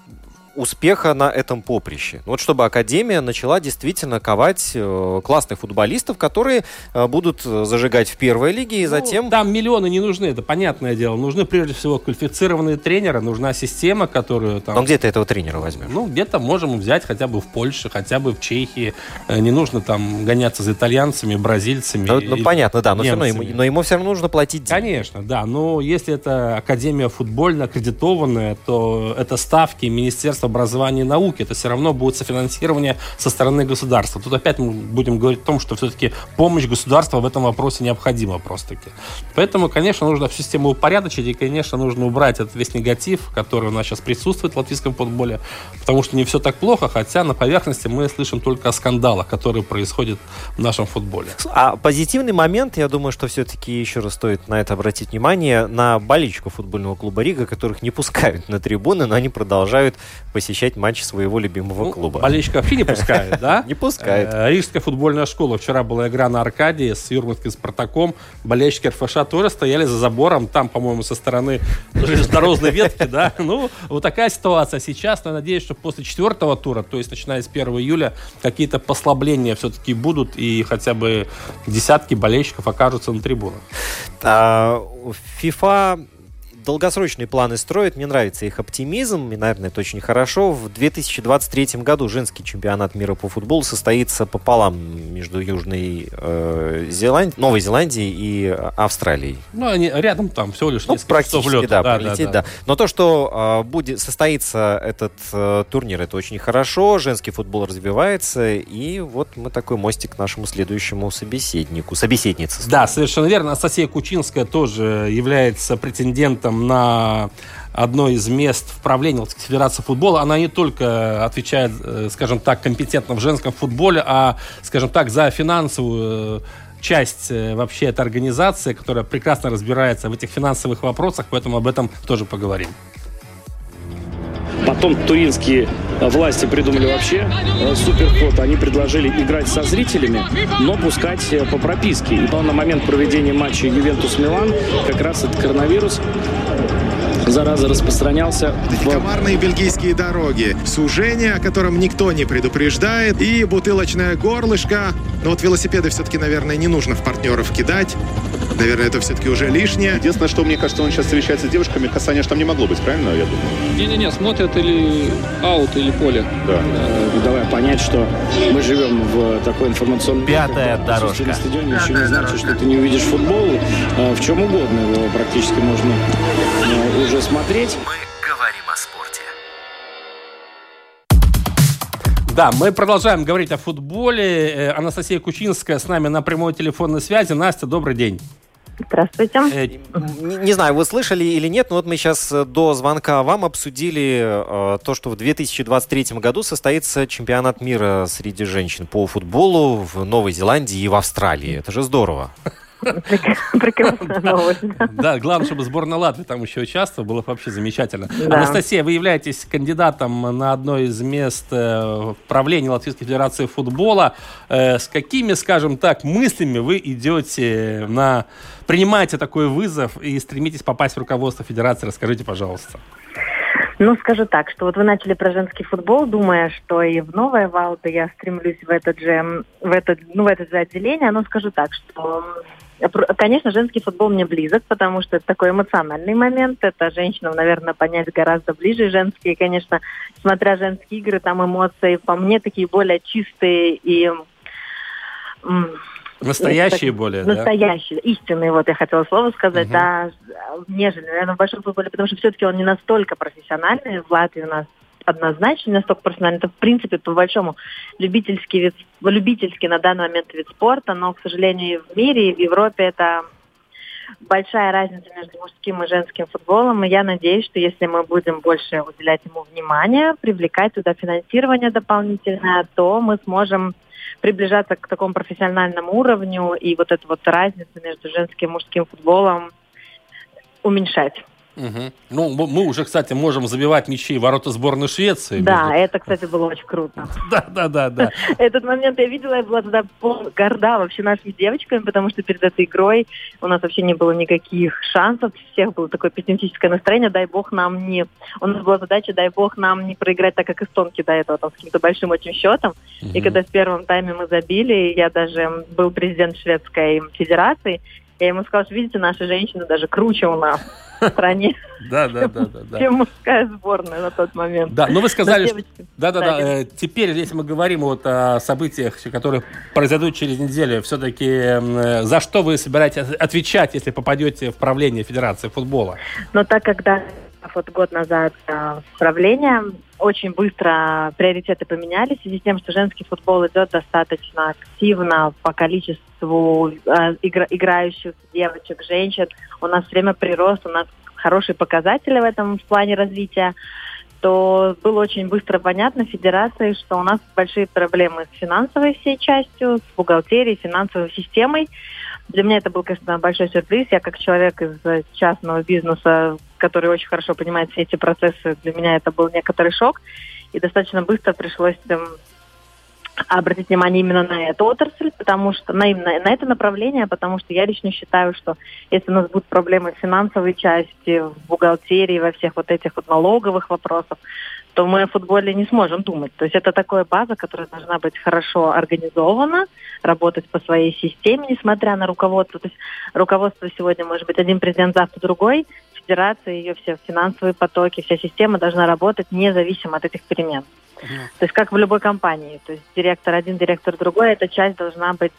успеха на этом поприще. Вот чтобы Академия начала действительно ковать э, классных футболистов, которые э, будут зажигать в первой лиге и ну, затем... Там миллионы не нужны, это понятное дело. Нужны прежде всего квалифицированные тренеры, нужна система, которую там... Но где ты этого тренера возьмешь? Ну, где-то можем взять хотя бы в Польше, хотя бы в Чехии. Э, не нужно там гоняться за итальянцами, бразильцами. Ну, ну понятно, да, но все, равно ему, но ему все равно нужно платить деньги. Конечно, да, но если это Академия футбольная, аккредитованная, то это ставки Министерства образования и науки. Это все равно будет софинансирование со стороны государства. Тут опять мы будем говорить о том, что все-таки помощь государства в этом вопросе необходима просто-таки. Поэтому, конечно, нужно всю систему упорядочить и, конечно, нужно убрать этот весь негатив, который у нас сейчас присутствует в латвийском футболе, потому что не все так плохо, хотя на поверхности мы слышим только о скандалах, которые происходят в нашем футболе. А позитивный момент, я думаю, что все-таки еще раз стоит на это обратить внимание, на болельщиков футбольного клуба Рига, которых не пускают на трибуны, но они продолжают посещать матчи своего любимого ну, клуба. Болельщиков вообще не пускают, да? *laughs* Не пускают. Э, Рижская футбольная школа. Вчера была игра на Аркадии с Юрманским Спартаком. Болельщики РФШ тоже стояли за забором. Там, по-моему, со стороны железнодорожной ветки, да. *laughs* Ну, вот такая ситуация сейчас. Но я надеюсь, что после четвертого тура, то есть начиная с 1 июля, какие-то послабления все-таки будут. И хотя бы десятки болельщиков окажутся на трибунах. ФИФА долгосрочные планы строят, мне нравится их оптимизм, и, наверное, это очень хорошо. В 2023 году женский чемпионат мира по футболу состоится пополам между Южной э, Зеландией, Новой Зеландией и Австралией. Ну, они рядом там всего лишь ну, практически, лета. Да, да, прилететь, да, да. да. Но то, что э, будет состоится этот э, турнир, это очень хорошо. Женский футбол развивается, и вот мы такой мостик к нашему следующему собеседнику, собеседнице. Да, совершенно верно. Анастасия Кучинская тоже является претендентом на одно из мест в правлении Латвийской Федерации футбола, она не только отвечает, э, скажем так, компетентно в женском футболе, а, скажем так, за финансовую э, часть э, вообще этой организации, которая прекрасно разбирается в этих финансовых вопросах, поэтому об этом тоже поговорим. Потом туринские власти придумали вообще суперход. Они предложили играть со зрителями, но пускать по прописке. И на момент проведения матча Ювентус-Милан как раз этот коронавирус зараза распространялся. В... Комарные бельгийские дороги, сужение, о котором никто не предупреждает, и бутылочное горлышко. Но вот велосипеды все-таки, наверное, не нужно в партнеров кидать. Наверное, это все-таки уже лишнее. Единственное, что мне кажется, он сейчас встречается с девушками, касания же там не могло быть, правильно, я думаю? Не-не-не, смотрят или аут, или поле. Да. Э, давай понять, что мы живем в такой информационной... Пятая дорожка. На стадионе еще не значит, что ты не увидишь футбол. Э, в чем угодно его практически можно э, уже смотреть. Мы говорим о спорте. Да, мы продолжаем говорить о футболе. Э, Анастасия Кучинская с нами на прямой телефонной связи. Настя, добрый день. Здравствуйте. Э, не знаю, вы слышали или нет, но вот мы сейчас э, до звонка вам обсудили э, то, что в 2023 году состоится чемпионат мира среди женщин по футболу в Новой Зеландии и в Австралии. Это же здорово. *laughs* Прекрасная новость. Да, главное, чтобы сборная Латвии там еще участвовала, было бы вообще замечательно. Анастасия, вы являетесь кандидатом на одно из мест э, правления Латвийской Федерации футбола. Э, с какими, скажем так, мыслями вы идете на... Принимаете такой вызов и стремитесь попасть в руководство Федерации? Расскажите, пожалуйста. Ну, скажу так, что вот вы начали про женский футбол, думая, что и в новое Валда я стремлюсь в этот же, в этот, ну, в это же отделение, но скажу так, что Конечно, женский футбол мне близок, потому что это такой эмоциональный момент. Это женщинам, наверное, понять гораздо ближе. Женские, конечно, смотря женские игры, там эмоции по мне такие более чистые и Настоящие более, Настоящие, да? истинные, вот я хотела слово сказать, угу. да, нежели, наверное, в большом футболе, потому что все-таки он не настолько профессиональный. В Латвии у нас однозначно настолько профессиональный. Это, в принципе, по большому любительский вид, любительский на данный момент вид спорта, но, к сожалению, в мире, и в Европе это большая разница между мужским и женским футболом, и я надеюсь, что если мы будем больше уделять ему внимание, привлекать туда финансирование дополнительное, то мы сможем приближаться к такому профессиональному уровню и вот эту вот разницу между женским и мужским футболом уменьшать. Угу. Ну, мы уже, кстати, можем забивать мячи в ворота сборной Швеции. Да, между... это, кстати, было очень круто. *laughs* Да, да, да, да. *laughs* Этот момент я видела, я была тогда горда вообще нашими девочками, потому что перед этой игрой у нас вообще не было никаких шансов, у всех было такое пессимистическое настроение, дай бог нам не... У нас была задача, дай бог нам не проиграть так, как эстонки до этого, там, с каким-то большим очень счетом. И когда в первом тайме мы забили, я даже был президент шведской федерации, я ему сказала, что, видите, наши женщины даже круче у нас в *laughs* стране. Да, да, да, да. Чем мужская сборная на тот момент. Да, ну вы сказали, что... Да, да, да. Теперь, если мы говорим вот о событиях, которые произойдут через неделю, все-таки за что вы собираетесь отвечать, если попадете в правление Федерации футбола? Ну, так когда вот год назад э, правление, очень быстро приоритеты поменялись в связи с тем, что женский футбол идет достаточно активно по количеству э, игра, играющих девочек, женщин. У нас время прирост, у нас хорошие показатели в этом в плане развития то было очень быстро понятно Федерации, что у нас большие проблемы с финансовой всей частью, с бухгалтерией, финансовой системой. Для меня это был, конечно, большой сюрприз. Я как человек из частного бизнеса, который очень хорошо понимает все эти процессы, для меня это был некоторый шок. И достаточно быстро пришлось обратить внимание именно на эту отрасль, потому что на, именно на это направление, потому что я лично считаю, что если у нас будут проблемы в финансовой части, в бухгалтерии, во всех вот этих вот налоговых вопросах, то мы о футболе не сможем думать. То есть это такая база, которая должна быть хорошо организована, работать по своей системе, несмотря на руководство. То есть руководство сегодня может быть один президент, завтра другой. Федерация, ее все финансовые потоки, вся система должна работать независимо от этих перемен. То есть как в любой компании. То есть директор один, директор другой, эта часть должна быть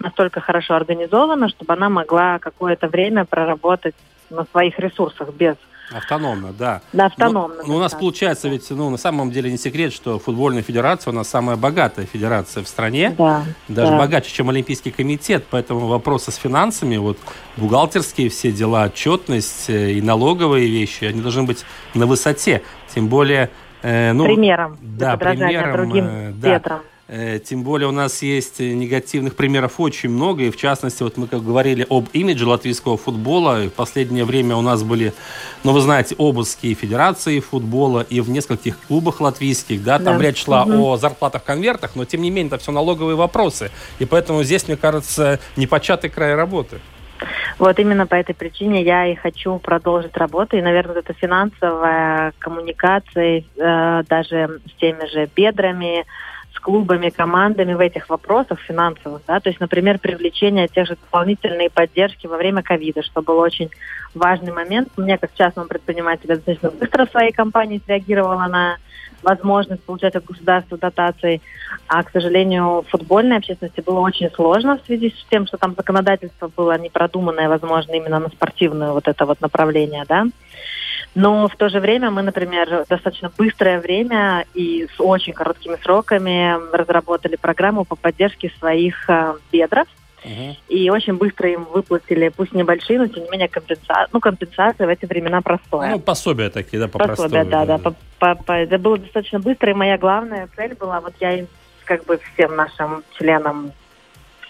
настолько хорошо организована, чтобы она могла какое-то время проработать на своих ресурсах без Автономно, да. Да, автономно. Но, но у нас получается ведь, ну, на самом деле не секрет, что футбольная федерация у нас самая богатая федерация в стране. Да. Даже да. богаче, чем Олимпийский комитет. Поэтому вопросы с финансами, вот бухгалтерские все дела, отчетность э, и налоговые вещи, они должны быть на высоте. Тем более... Э, ну, примером. Да, примером. другим э, да. ветром. Э, тем более у нас есть негативных примеров очень много. И в частности, вот мы как говорили об имидже латвийского футбола. И в последнее время у нас были, ну вы знаете, обыски Федерации футбола, и в нескольких клубах латвийских. Да, там да. речь шла угу. о зарплатах-конвертах, но тем не менее это все налоговые вопросы. И поэтому здесь, мне кажется, непочатый край работы. Вот именно по этой причине я и хочу продолжить работу. И, наверное, это финансовая коммуникация э, даже с теми же бедрами, клубами, командами в этих вопросах финансовых, да, то есть, например, привлечение тех же дополнительной поддержки во время ковида, что был очень важный момент. Мне, как частному предпринимателю, достаточно быстро в своей компании среагировала на возможность получать от государства дотации. А, к сожалению, футбольной общественности было очень сложно в связи с тем, что там законодательство было не продуманное, возможно, именно на спортивное вот это вот направление, да. Но в то же время мы, например, достаточно быстрое время и с очень короткими сроками разработали программу по поддержке своих э, бедров. Uh-huh. И очень быстро им выплатили, пусть небольшие, но тем не менее компенса... ну, компенсация в эти времена простое. Ну, пособия такие, да, по Пособия, да, да. По, по, по... Это было достаточно быстро, и моя главная цель была, вот я им, как бы всем нашим членам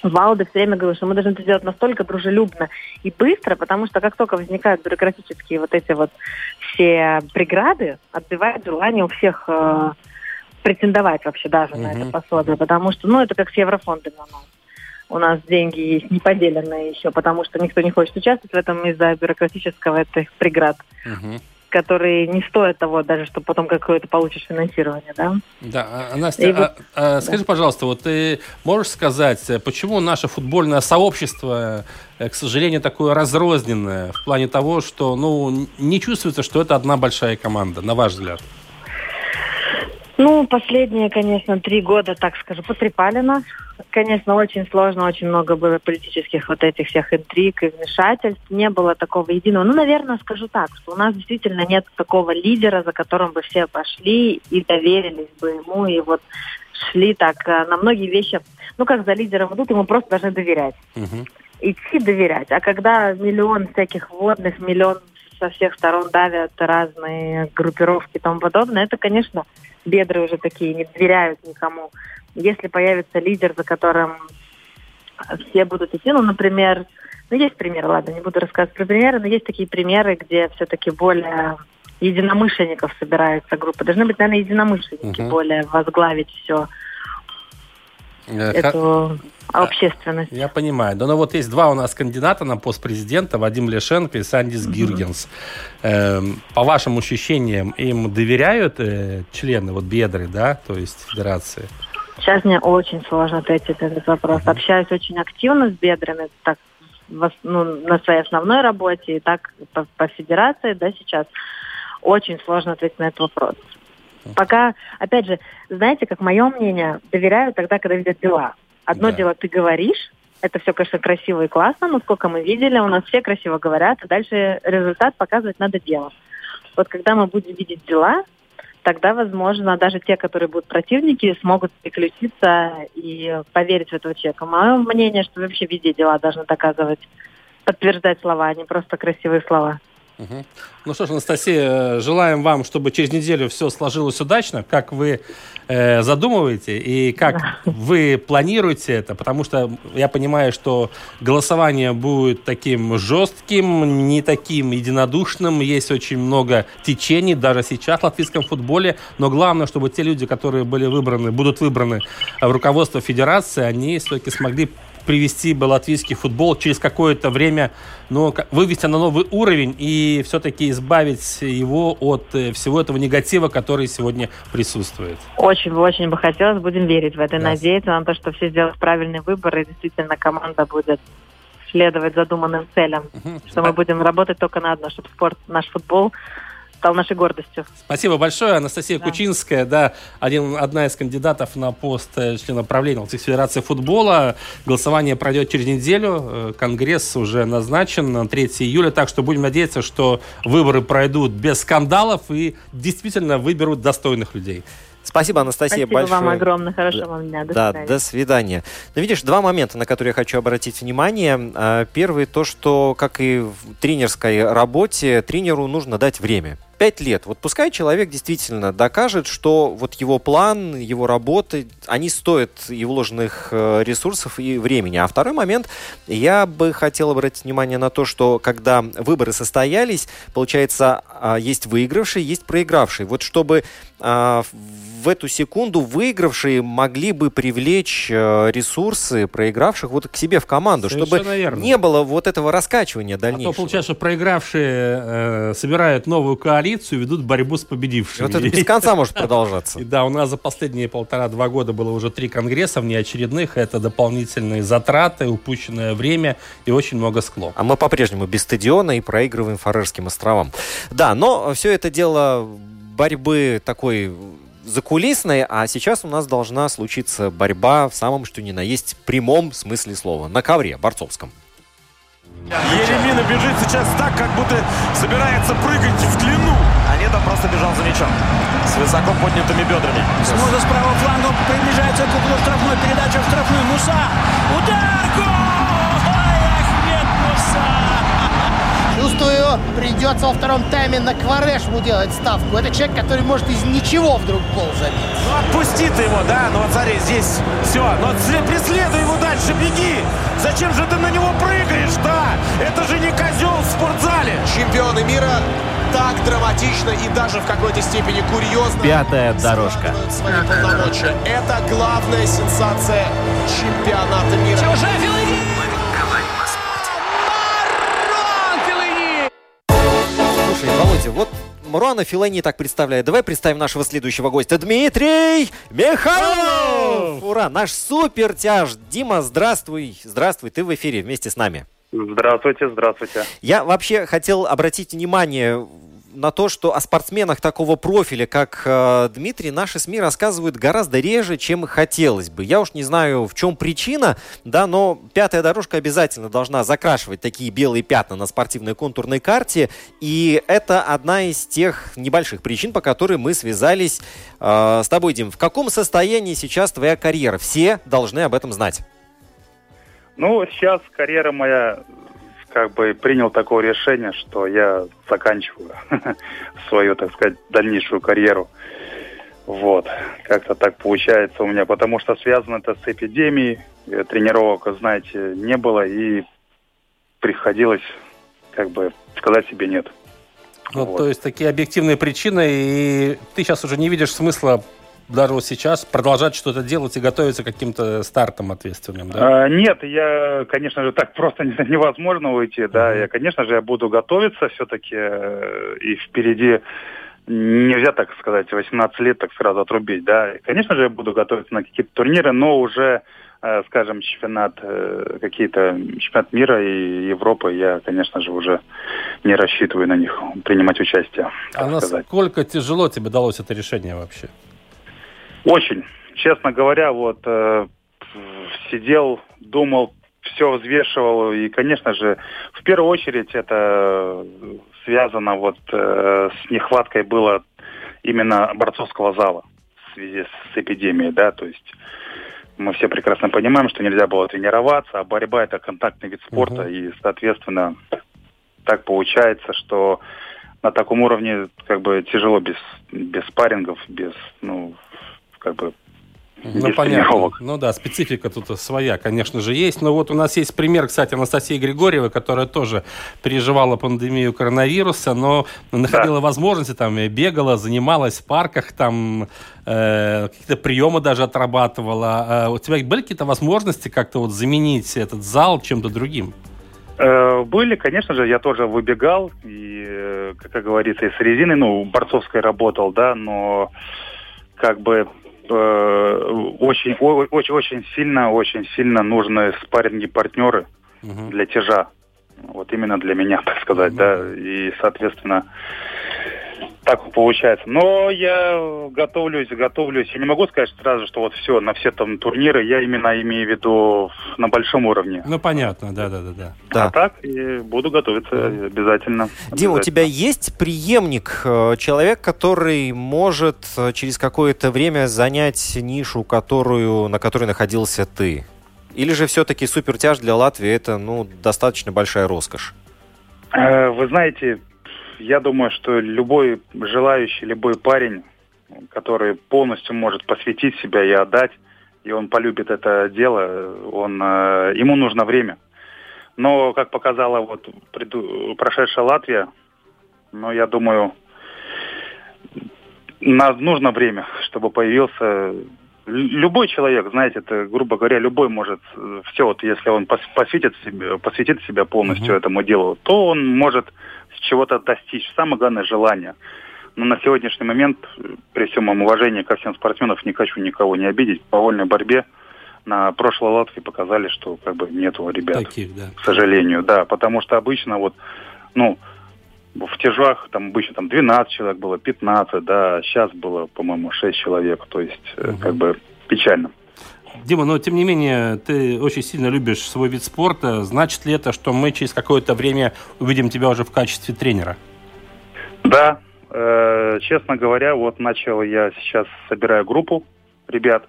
Валда все время говорил, что мы должны это сделать настолько дружелюбно и быстро, потому что как только возникают бюрократические вот эти вот все преграды, отбивает желание у всех э, претендовать вообще даже mm-hmm. на это пособие, потому что, ну, это как с еврофондами у нас. У нас деньги есть неподеленные еще, потому что никто не хочет участвовать в этом из-за бюрократического этих преград. Mm-hmm. Которые не стоят того даже, чтобы потом какое-то получишь финансирование, да. Да, а, Настя, И а, вот- а, скажи, пожалуйста, вот ты можешь сказать, э, почему наше футбольное сообщество, э, к сожалению, такое разрозненное в плане того, что, ну, не чувствуется, что это одна большая команда, на ваш взгляд? Ну, последние, конечно, три года, так скажу, потрепали нас. Конечно, очень сложно, очень много было политических вот этих всех интриг и вмешательств. Не было такого единого. Ну, наверное, скажу так, что у нас действительно нет такого лидера, за которым бы все пошли и доверились бы ему, и вот шли так э, на многие вещи. Ну, как за лидером идут, ему просто должны доверять. Мгм. идти доверять. А когда миллион всяких водных, миллион со всех сторон давят разные группировки и тому подобное, это, конечно, бедры уже такие, не доверяют никому. Если появится лидер, за которым все будут идти, ну, например, ну, есть примеры, ладно, не буду рассказывать про примеры, но есть такие примеры, где все-таки более единомышленников собирается группа. Должны быть, наверное, единомышленники Мгм. более возглавить все Э, эту общественность. Я понимаю. Да, но вот есть два у нас кандидата на пост президента, Вадим Лешенко и Сандис Гиргенс. Эм, по вашим ощущениям, им доверяют э, члены вот бедры, да, то есть федерации? Сейчас мне очень сложно ответить на этот вопрос. Общаюсь очень активно с бедрами, так ну, на своей основной работе, и так по, по федерации, да, сейчас. Очень сложно ответить на этот вопрос. Пока, опять же, знаете, как мое мнение, доверяют тогда, когда видят дела. Одно Да. дело, ты говоришь, это все, конечно, красиво и классно, но сколько мы видели, у нас все красиво говорят, а дальше результат показывать надо делом. Вот когда мы будем видеть дела, тогда, возможно, даже те, которые будут противники, смогут переключиться и поверить в этого человека. Мое мнение, что вообще везде дела должны доказывать, подтверждать слова, а не просто красивые слова. Ну что ж, Анастасия, желаем вам, чтобы через неделю все сложилось удачно, как вы э, задумываете и как вы планируете это, потому что я понимаю, что голосование будет таким жестким, не таким единодушным, есть очень много течений даже сейчас в латвийском футболе, но главное, чтобы те люди, которые были выбраны, будут выбраны в руководство федерации, они все-таки смогли привести бы латвийский футбол через какое-то время, ну, вывести на новый уровень и все-таки избавить его от э, всего этого негатива, который сегодня присутствует. Очень бы, очень бы хотелось, будем верить в это, Да. надеяться на то, что все сделают правильный выбор, и действительно команда будет следовать задуманным целям, что мы будем работать только на одно, чтобы спорт, наш футбол стал нашей гордостью. Спасибо большое, Анастасия Да. Кучинская, да, один, одна из кандидатов на пост э, члена правления Латвийской Федерации футбола. Голосование пройдет через неделю, э, конгресс уже назначен на 3 июля, так что будем надеяться, что выборы пройдут без скандалов и действительно выберут достойных людей. Спасибо, Анастасия, Спасибо большое. вам огромное, хорошего Да. вам дня, до да, свидания. до свидания. Но видишь, два момента, на которые я хочу обратить внимание. А, Первый, то, что, как и в тренерской работе, тренеру нужно дать время. Пять лет. Вот пускай человек действительно докажет, что вот его план, его работы, они стоят и вложенных э, ресурсов и времени. А второй момент, я бы хотел обратить внимание на то, что когда выборы состоялись, получается, а, есть выигравший, есть проигравший. Вот чтобы а, в эту секунду выигравшие могли бы привлечь э, ресурсы проигравших вот к себе в команду, чтобы Совершенно верно. не было вот этого раскачивания А дальнейшего. то получается, что проигравшие э, собирают новую коалицию, ведут борьбу с И победившими. вот это без конца может продолжаться. *laughs* И да, у нас за последние полтора-два года было уже три конгресса внеочередных. Это дополнительные затраты, упущенное время и очень много склок. А мы по-прежнему без стадиона и проигрываем Фарерским островам. Да, но все это дело борьбы такой закулисной, а сейчас у нас должна случиться борьба в самом что ни на есть прямом смысле слова. На ковре борцовском. Еремина бежит сейчас так, как будто собирается прыгать в длину. А нет, он просто бежал за мячом. С высоко поднятыми бедрами. Смуза с правого фланга приближается к углу штрафной. Передача в штрафную. Муса. Удар! Гол! Придется во втором тайме на Кварешму делать ставку. Это человек, который может из ничего вдруг гол забить. Ну отпусти ты его, да? Ну вот смотри, здесь все. Ну след- преследуй его дальше, беги. Зачем же ты на него прыгаешь, да? Это же не козел в спортзале. Чемпионы мира так драматично и даже в какой-то степени курьезно Пятая дорожка. свои полномочия. Это главная сенсация чемпионата мира. Уже Филини! Слушай, Володя, вот Маруана Филани так представляет. Давай представим нашего следующего гостя. Дмитрий Михайлов! Ура! Наш супертяж. Дима, здравствуй. Здравствуй, ты в эфире вместе с нами. Здравствуйте, здравствуйте. Я вообще хотел обратить внимание на то, что о спортсменах такого профиля, как э, Дмитрий, наши СМИ рассказывают гораздо реже, чем хотелось бы. Я уж не знаю, в чем причина, да, но пятая дорожка обязательно должна закрашивать такие белые пятна на спортивной контурной карте, и это одна из тех небольших причин, по которой мы связались э, с тобой, Дим. В каком состоянии сейчас твоя карьера? Все должны об этом знать. Ну, сейчас карьера моя как бы принял такое решение, что я заканчиваю *laughs* свою, так сказать, дальнейшую карьеру. Вот, как-то так получается у меня, потому что связано это с эпидемией, э, тренировок, знаете, не было, и приходилось, как бы, сказать себе нет. Ну, вот. То есть такие объективные причины, и ты сейчас уже не видишь смысла даже вот сейчас продолжать что-то делать и готовиться к каким-то стартам ответственным, да? А, нет, я, конечно же, так просто *laughs* невозможно уйти, да. Я, конечно же, я буду готовиться все-таки, э, и впереди нельзя, так сказать, 18 лет так сразу отрубить, да. И, конечно же, я буду готовиться на какие-то турниры, но уже э, скажем, чемпионат, э, какие-то чемпионат мира и Европы, я, конечно же, уже не рассчитываю на них принимать участие. А насколько тяжело тебе далось это решение вообще? Очень. Честно говоря, вот э, сидел, думал, все взвешивал. И, конечно же, в первую очередь это связано вот э, с нехваткой было именно борцовского зала в связи с эпидемией, да, то есть мы все прекрасно понимаем, что нельзя было тренироваться, а борьба это контактный вид спорта, uh-huh. и, соответственно, так получается, что на таком уровне как бы тяжело без, без спаррингов, без, ну, как бы ну, понятно. Ну да, специфика тут своя, конечно же, есть. Но вот у нас есть пример, кстати, Анастасии Григорьевой, которая тоже переживала пандемию коронавируса, но находила да. возможности, там, бегала, занималась в парках, там, э, какие-то приемы даже отрабатывала. Э, у тебя были какие-то возможности как-то вот заменить этот зал чем-то другим? Э, были, конечно же, я тоже выбегал, и, э, как говорится, и с резиной, ну, борцовской работал, да, но как бы очень, очень, очень сильно, очень сильно нужны спарринги партнеры угу. для тяжа. Вот именно для меня, *laughs* так сказать, угу. да. И, соответственно, так получается. Но я готовлюсь, готовлюсь. Я не могу сказать сразу, что вот все, на все там турниры, я именно имею в виду на большом уровне. Ну, понятно, да-да-да. да. А так, и буду готовиться обязательно. Дима, у тебя есть преемник, э, человек, который может э, через какое-то время занять нишу, которую, на которой находился ты? Или же все-таки супертяж для Латвии это ну, достаточно большая роскошь? Э, вы знаете, я думаю, что любой желающий, любой парень, который полностью может посвятить себя и отдать, и он полюбит это дело, он, э, ему нужно время. Но, как показала вот преду, прошедшая Латвия, ну, я думаю, на, нужно время, чтобы появился любой человек, знаете, это, грубо говоря, любой может э, все, вот если он посвятит себе, посвятит себя полностью uh-huh. этому делу, то он может чего-то достичь. Самое главное желание. Но на сегодняшний момент, при всем моем уважении ко всем спортсменам, не хочу никого не обидеть. По вольной борьбе на прошлой Латвии показали, что как бы нету ребят. Таких, да. К сожалению, да. Потому что обычно вот, ну, в тяжах там обычно там 12 человек было, 15, да, сейчас было, по-моему, 6 человек. То есть, угу. как бы печально. Дима, но тем не менее, ты очень сильно любишь свой вид спорта. Значит ли это, что мы через какое-то время увидим тебя уже в качестве тренера? Да, э, честно говоря, вот начал я сейчас собираю группу ребят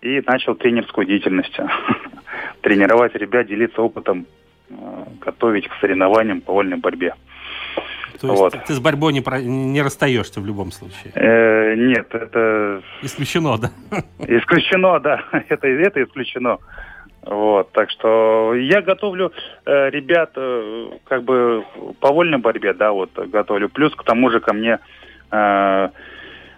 и начал тренерскую деятельность. *laughs* Тренировать ребят, делиться опытом, э, готовить к соревнованиям по вольной борьбе. То есть вот. ты с борьбой не, про... не расстаешься в любом случае? Э, нет, это... Исключено, да? Исключено, да. *laughs* Это, это исключено. Вот, так что я готовлю э, ребят э, как бы по вольной борьбе, да, вот готовлю. Плюс к тому же ко мне э,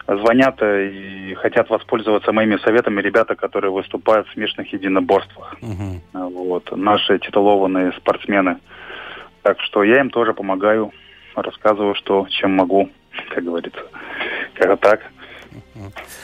звонят и хотят воспользоваться моими советами ребята, которые выступают в смешанных единоборствах. Угу. Вот, наши титулованные спортсмены. Так что я им тоже помогаю рассказываю, что, чем могу как говорится. Как так.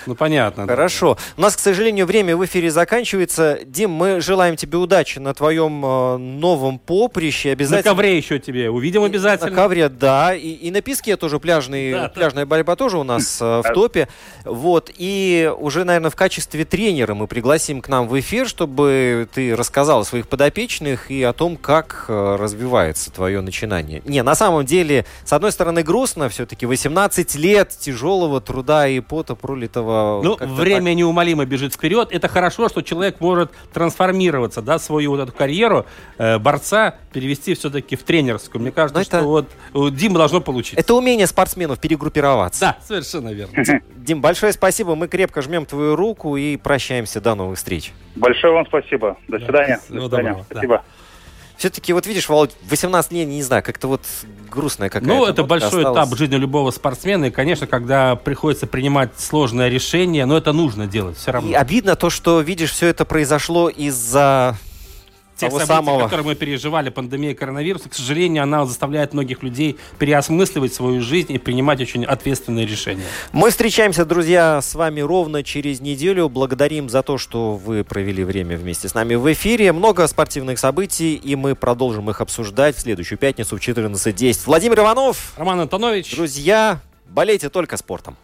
Ну, понятно. Хорошо. У нас, к сожалению, время в эфире заканчивается. Дим, мы желаем тебе удачи на твоем э, новом поприще. Обязательно... На ковре еще тебе увидим обязательно. На ковре, да. И, и на песке тоже пляжный, Да, да. пляжная борьба тоже у нас э, в топе. Вот. И уже, наверное, в качестве тренера мы пригласим к нам в эфир, чтобы ты рассказал о своих подопечных и о том, как э, развивается твое начинание. Не, на самом деле, с одной стороны, грустно все-таки. 18 лет тяжелого труда и пота пролитого. Ну, время неумолимо бежит вперед. Это хорошо, что человек может трансформироваться, да, свою вот эту карьеру э, борца перевести все-таки в тренерскую. Мне кажется, что вот у Димы должно получиться. Это умение спортсменов перегруппироваться. Да, совершенно верно. Дим, большое спасибо. Мы крепко жмем твою руку и прощаемся. До новых встреч. Большое вам спасибо. До свидания. всего До свидания. Спасибо. Все-таки, вот видишь, Володь, 18 лет, не знаю, как-то вот грустная какая-то. Ну, это нотка большой осталась. этап жизни любого спортсмена. И, конечно, когда приходится принимать сложное решение, но это нужно делать все равно. И обидно то, что, видишь, все это произошло из-за Тех событий, самого... которые мы переживали, пандемия коронавируса, к сожалению, она заставляет многих людей переосмысливать свою жизнь и принимать очень ответственные решения. Мы встречаемся, друзья, с вами ровно через неделю. Благодарим за то, что вы провели время вместе с нами в эфире. Много спортивных событий, и мы продолжим их обсуждать в следующую пятницу в 14.10. Владимир Иванов. Роман Антонович. Друзья, болейте только спортом.